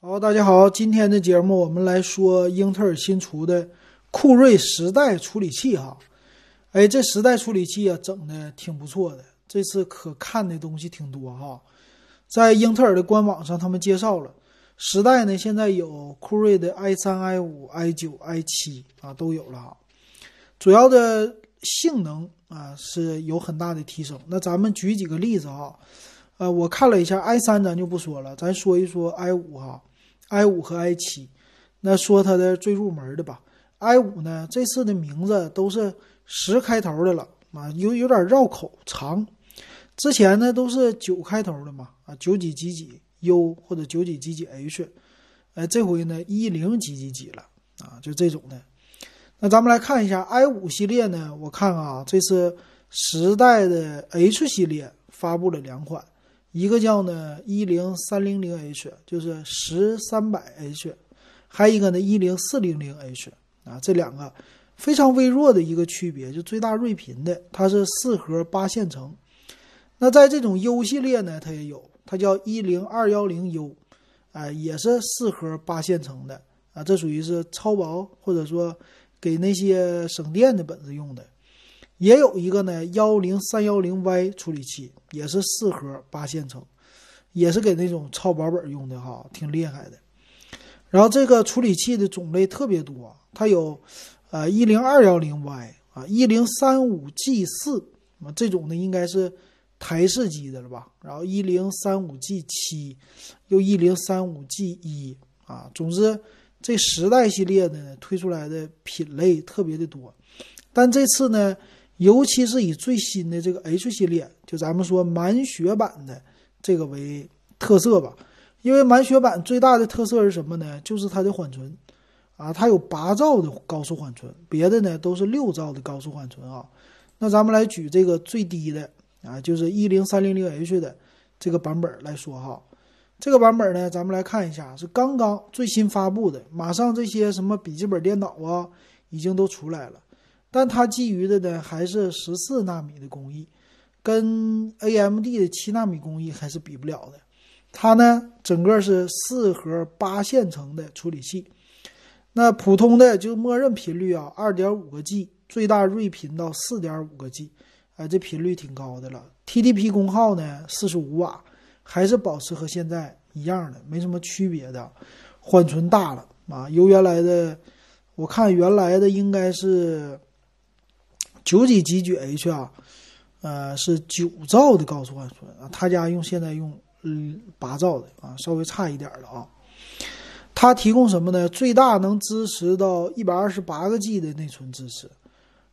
好，大家好，今天的节目我们来说英特尔新出的酷睿十代处理器哈。哎，这十代处理器啊，整的挺不错的，这次可看的东西挺多哈。在英特尔的官网上，他们介绍了十代呢，现在有酷睿的 i 三、i 五、i 九、i 七啊都有了哈。主要的性能啊是有很大的提升。那咱们举几个例子哈。呃，我看了一下 i 三，咱就不说了，咱说一说 i 五哈。I 五和 i 七，那说它的最入门的吧。i 五呢，这次的名字都是十开头的了啊，有有点绕口长。之前呢都是九开头的嘛啊，九几几几 U 或者九几几几 H，哎，这回呢一零几几几了啊，就这种的。那咱们来看一下 i 五系列呢，我看啊，这次十代的 H 系列发布了两款。一个叫呢一零三零零 H，就是十三百 H，还有一个呢一零四零零 H 啊，这两个非常微弱的一个区别，就最大睿频的，它是四核八线程。那在这种 U 系列呢，它也有，它叫一零二幺零 U，啊，也是四核八线程的啊，这属于是超薄或者说给那些省电的本子用的。也有一个呢，幺零三幺零 Y 处理器，也是四核八线程，也是给那种超薄本用的哈，挺厉害的。然后这个处理器的种类特别多，它有，呃，一零二幺零 Y 啊，一零三五 G 四啊，这种的应该是台式机的了吧？然后一零三五 G 七，又一零三五 G 一啊，总之这十代系列呢推出来的品类特别的多，但这次呢。尤其是以最新的这个 H 系列，就咱们说满血版的这个为特色吧。因为满血版最大的特色是什么呢？就是它的缓存啊，它有八兆的高速缓存，别的呢都是六兆的高速缓存啊。那咱们来举这个最低的啊，就是一零三零零 H 的这个版本来说哈。这个版本呢，咱们来看一下，是刚刚最新发布的，马上这些什么笔记本电脑啊，已经都出来了。但它基于的呢还是十四纳米的工艺，跟 AMD 的七纳米工艺还是比不了的。它呢整个是四核八线程的处理器，那普通的就默认频率啊，二点五个 G，最大睿频到四点五个 G，哎，这频率挺高的了。TDP 功耗呢四十五瓦，还是保持和现在一样的，没什么区别的。缓存大了啊，由原来的我看原来的应该是。九几几几 H 啊，呃，是九兆的高速缓存啊，他家用现在用嗯八兆的啊，稍微差一点了啊。它提供什么呢？最大能支持到一百二十八个 G 的内存支持，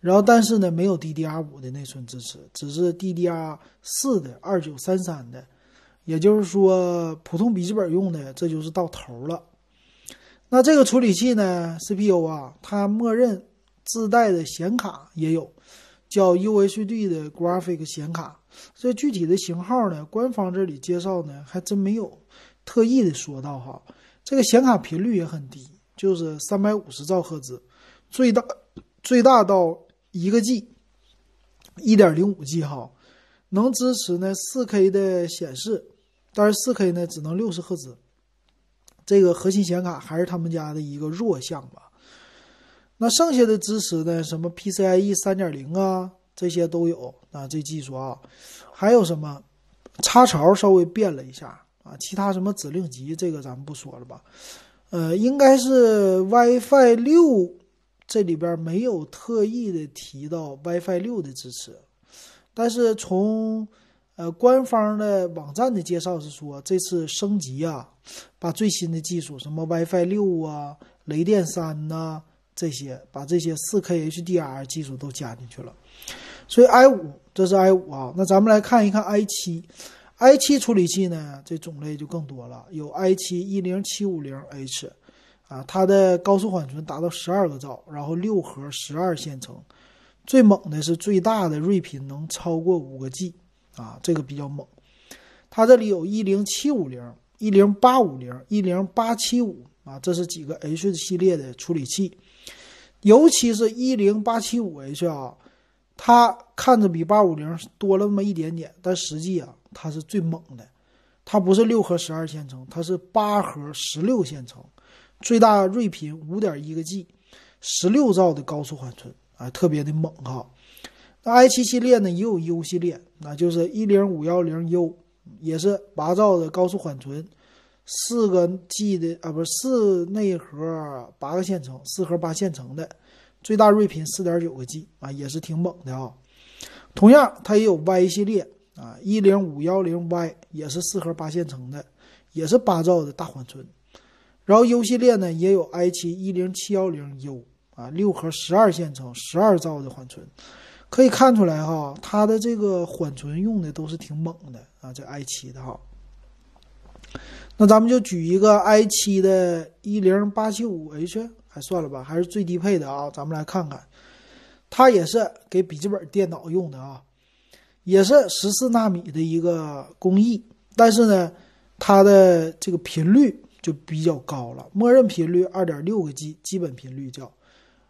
然后但是呢没有 DDR 五的内存支持，只是 DDR 四的二九三三的，也就是说普通笔记本用的这就是到头了。那这个处理器呢，CPU 啊，它默认自带的显卡也有。叫 UHD 的 Graphic 显卡，这具体的型号呢？官方这里介绍呢，还真没有特意的说到哈。这个显卡频率也很低，就是三百五十兆赫兹，最大最大到一个 G，一点零五 G 哈，能支持呢四 K 的显示，但是四 K 呢只能六十赫兹。这个核心显卡还是他们家的一个弱项吧。那剩下的支持呢？什么 PCIe 三点零啊，这些都有啊。这技术啊，还有什么插槽稍微变了一下啊。其他什么指令集，这个咱们不说了吧。呃，应该是 WiFi 六这里边没有特意的提到 WiFi 六的支持，但是从呃官方的网站的介绍是说，这次升级啊，把最新的技术，什么 WiFi 六啊、雷电三呐。这些把这些四 K HDR 技术都加进去了，所以 i 五这是 i 五啊。那咱们来看一看 i 七，i 七处理器呢，这种类就更多了，有 i 七一零七五零 H，啊，它的高速缓存达到十二个兆，然后六核十二线程，最猛的是最大的睿频能超过五个 G，啊，这个比较猛。它这里有一零七五零、一零八五零、一零八七五啊，这是几个 H 系列的处理器。尤其是一零八七五 H 啊，它看着比八五零多了那么一点点，但实际啊，它是最猛的，它不是六核十二线程，它是八核十六线程，最大睿频五点一个 G，十六兆的高速缓存啊，特别的猛哈。那 i7 系列呢也有 U 系列，那就是一零五幺零 U，也是八兆的高速缓存，四个 G 的啊，不是四内核八个线程，四核八线程的，最大睿频四点九个 G 啊，也是挺猛的啊。同样，它也有 Y 系列啊，一零五幺零 Y 也是四核八线程的，也是八兆的大缓存。然后 U 系列呢也有 i7 一零七幺零 U 啊，六核十二线程，十二兆的缓存。可以看出来哈，它的这个缓存用的都是挺猛的啊，这 i7 的哈。那咱们就举一个 i7 的 10875H，还算了吧，还是最低配的啊。咱们来看看，它也是给笔记本电脑用的啊，也是十四纳米的一个工艺，但是呢，它的这个频率就比较高了，默认频率2.6个 G，基本频率叫。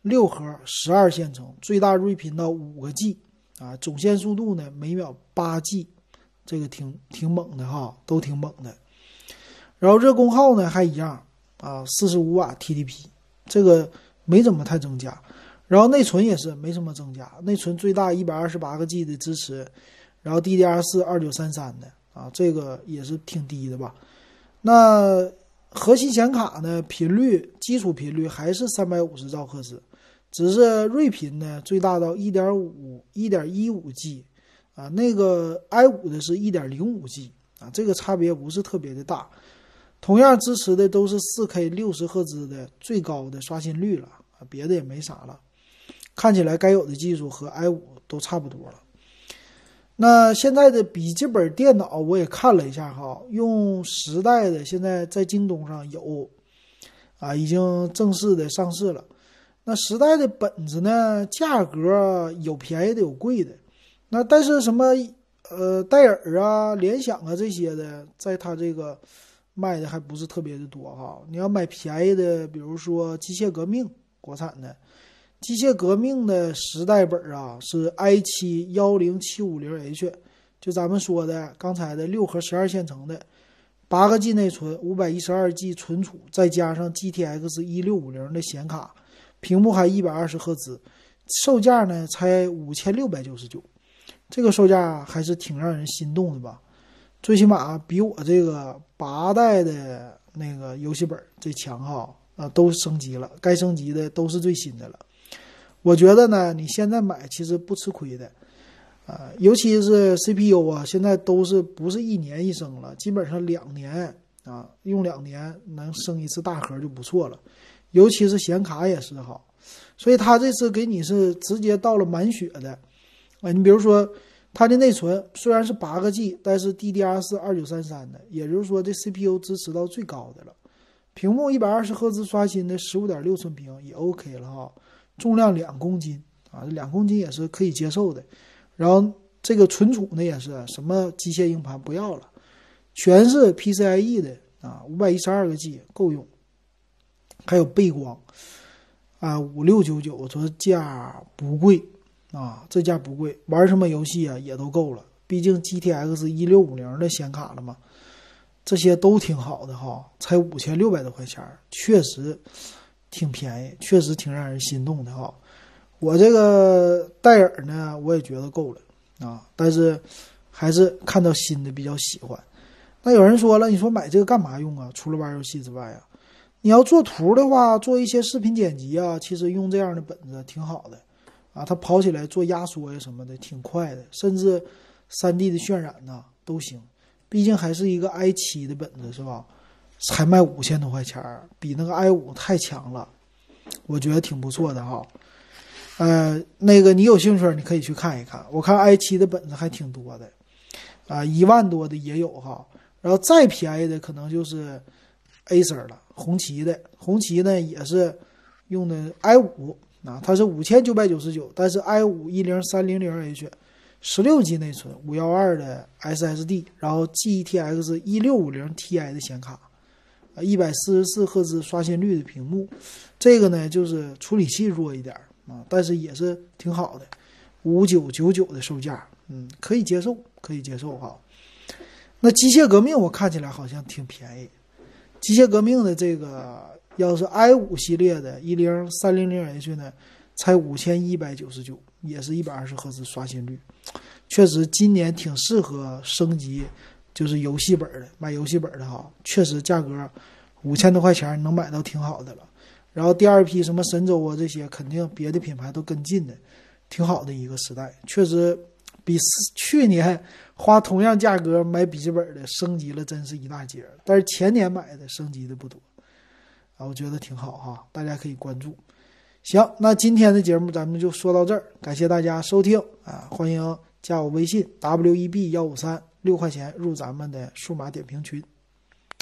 六核十二线程，最大睿频到五个 G，啊，总线速度呢每秒八 G，这个挺挺猛的哈，都挺猛的。然后热功耗呢还一样啊，四十五瓦 TDP，这个没怎么太增加。然后内存也是没什么增加，内存最大一百二十八个 G 的支持，然后 DDR 四二九三三的啊，这个也是挺低的吧？那核心显卡呢，频率基础频率还是三百五十兆赫兹。只是睿频呢，最大到一点五、一点一五 G，啊，那个 i 五的是一点零五 G，啊，这个差别不是特别的大。同样支持的都是四 K 六十赫兹的最高的刷新率了，啊，别的也没啥了。看起来该有的技术和 i 五都差不多了。那现在的笔记本电脑我也看了一下哈，用十代的现在在京东上有，啊，已经正式的上市了。那时代的本子呢？价格有便宜的，有贵的。那但是什么呃戴尔啊、联想啊这些的，在它这个卖的还不是特别的多哈。你要买便宜的，比如说机械革命国产的，机械革命的时代本啊是 i 七幺零七五零 H，就咱们说的刚才的六核十二线程的，八个 G 内存，五百一十二 G 存储，再加上 GTX 一六五零的显卡。屏幕还一百二十赫兹，售价呢才五千六百九十九，这个售价还是挺让人心动的吧？最起码比我这个八代的那个游戏本这强哈，啊都升级了，该升级的都是最新的了。我觉得呢，你现在买其实不吃亏的，啊，尤其是 CPU 啊，现在都是不是一年一升了，基本上两年啊，用两年能升一次大核就不错了。尤其是显卡也是哈，所以他这次给你是直接到了满血的，啊，你比如说它的内存虽然是八个 G，但是 DDR 四二九三三的，也就是说这 CPU 支持到最高的了。屏幕一百二十赫兹刷新的十五点六寸屏也 OK 了哈，重量两公斤啊，两公斤也是可以接受的。然后这个存储呢也是什么机械硬盘不要了，全是 PCIe 的啊，五百一十二个 G 够用。还有背光，啊，五六九九，说价不贵啊，这价不贵，玩什么游戏啊也都够了。毕竟 GTX 一六五零的显卡了嘛，这些都挺好的哈，才五千六百多块钱，确实挺便宜，确实挺让人心动的哈。我这个戴尔呢，我也觉得够了啊，但是还是看到新的比较喜欢。那有人说了，你说买这个干嘛用啊？除了玩游戏之外啊？你要做图的话，做一些视频剪辑啊，其实用这样的本子挺好的，啊，它跑起来做压缩呀什么的挺快的，甚至三 D 的渲染呐都行。毕竟还是一个 i 七的本子是吧？才卖五千多块钱儿，比那个 i 五太强了，我觉得挺不错的哈。呃，那个你有兴趣你可以去看一看，我看 i 七的本子还挺多的，啊，一万多的也有哈。然后再便宜的可能就是 Acer 了。红旗的红旗呢也是用的 i 五啊，它是五千九百九十九，但是 i 五一零三零零 H，十六 G 内存，五幺二的 SSD，然后 GTX 一六五零 Ti 的显卡，啊，一百四十四赫兹刷新率的屏幕，这个呢就是处理器弱一点啊，但是也是挺好的，五九九九的售价，嗯，可以接受，可以接受哈。那机械革命我看起来好像挺便宜，机械革命的这个要是 i 五系列的一零三零零 H 呢，才五千一百九十九，也是一百二十赫兹刷新率，确实今年挺适合升级，就是游戏本的，买游戏本的哈，确实价格五千多块钱能买到挺好的了。然后第二批什么神州啊这些，肯定别的品牌都跟进的，挺好的一个时代，确实比去年花同样价格买笔记本的升级了，真是一大截。但是前年买的升级的不多，我觉得挺好哈，大家可以关注。行，那今天的节目咱们就说到这儿，感谢大家收听啊，欢迎加我微信 w e b 幺五三，六块钱入咱们的数码点评群。